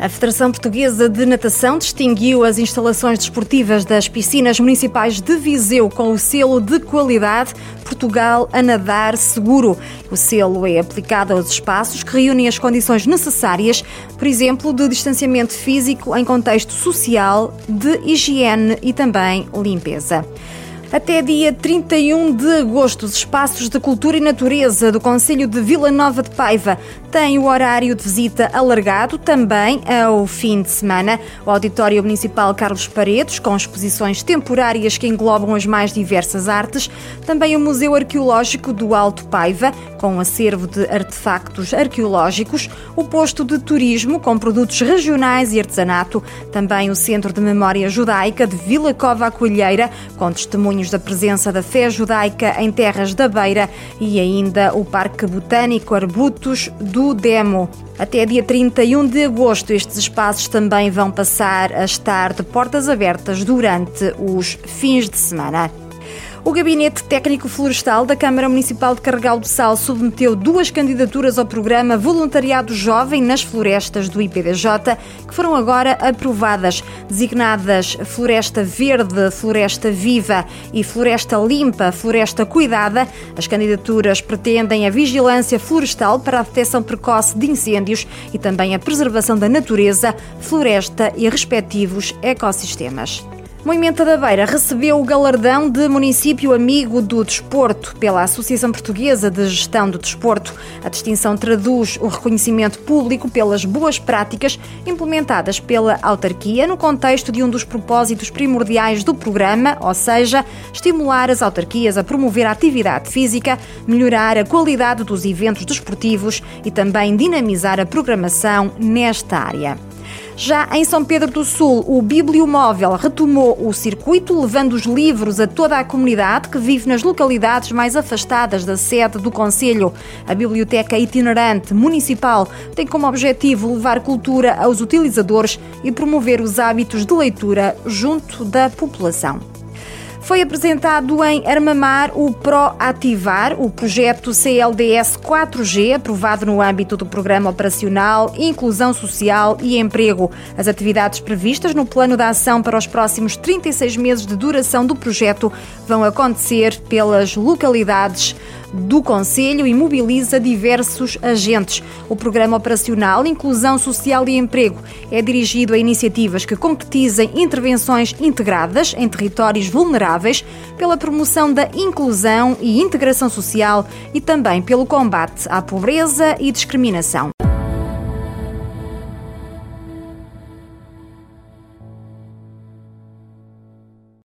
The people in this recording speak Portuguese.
A Federação Portuguesa de Natação distinguiu as instalações desportivas das piscinas municipais de Viseu com o selo de qualidade Portugal a Nadar Seguro. O selo é aplicado aos espaços que reúnem as condições necessárias, por exemplo, de distanciamento físico em contexto social, de higiene e também limpeza. Até dia 31 de agosto, os espaços de cultura e natureza do Conselho de Vila Nova de Paiva têm o horário de visita alargado também ao fim de semana. O Auditório Municipal Carlos Paredes, com exposições temporárias que englobam as mais diversas artes. Também o Museu Arqueológico do Alto Paiva, com um acervo de artefactos arqueológicos. O posto de turismo, com produtos regionais e artesanato. Também o Centro de Memória Judaica de Vila Cova Coelheira, com testemunhos testemunhos da presença da fé judaica em terras da Beira e ainda o Parque Botânico Arbutos do Demo. Até dia 31 de agosto, estes espaços também vão passar a estar de portas abertas durante os fins de semana. O Gabinete Técnico Florestal da Câmara Municipal de Carregal do Sal submeteu duas candidaturas ao programa Voluntariado Jovem nas Florestas do IPDJ, que foram agora aprovadas, designadas Floresta Verde, Floresta Viva e Floresta Limpa, Floresta Cuidada. As candidaturas pretendem a vigilância florestal para a detecção precoce de incêndios e também a preservação da natureza, floresta e respectivos ecossistemas. Moimenta da Beira recebeu o galardão de município amigo do desporto pela Associação Portuguesa de Gestão do Desporto. A distinção traduz o reconhecimento público pelas boas práticas implementadas pela autarquia no contexto de um dos propósitos primordiais do programa, ou seja, estimular as autarquias a promover a atividade física, melhorar a qualidade dos eventos desportivos e também dinamizar a programação nesta área. Já em São Pedro do Sul, o Bibliomóvel retomou o circuito, levando os livros a toda a comunidade que vive nas localidades mais afastadas da sede do Conselho. A Biblioteca Itinerante Municipal tem como objetivo levar cultura aos utilizadores e promover os hábitos de leitura junto da população. Foi apresentado em Armamar o ProAtivar, o projeto CLDS 4G, aprovado no âmbito do Programa Operacional Inclusão Social e Emprego. As atividades previstas no plano de ação para os próximos 36 meses de duração do projeto vão acontecer pelas localidades do Conselho e mobiliza diversos agentes. O Programa Operacional Inclusão Social e Emprego é dirigido a iniciativas que concretizem intervenções integradas em territórios vulneráveis pela promoção da inclusão e integração social e também pelo combate à pobreza e discriminação.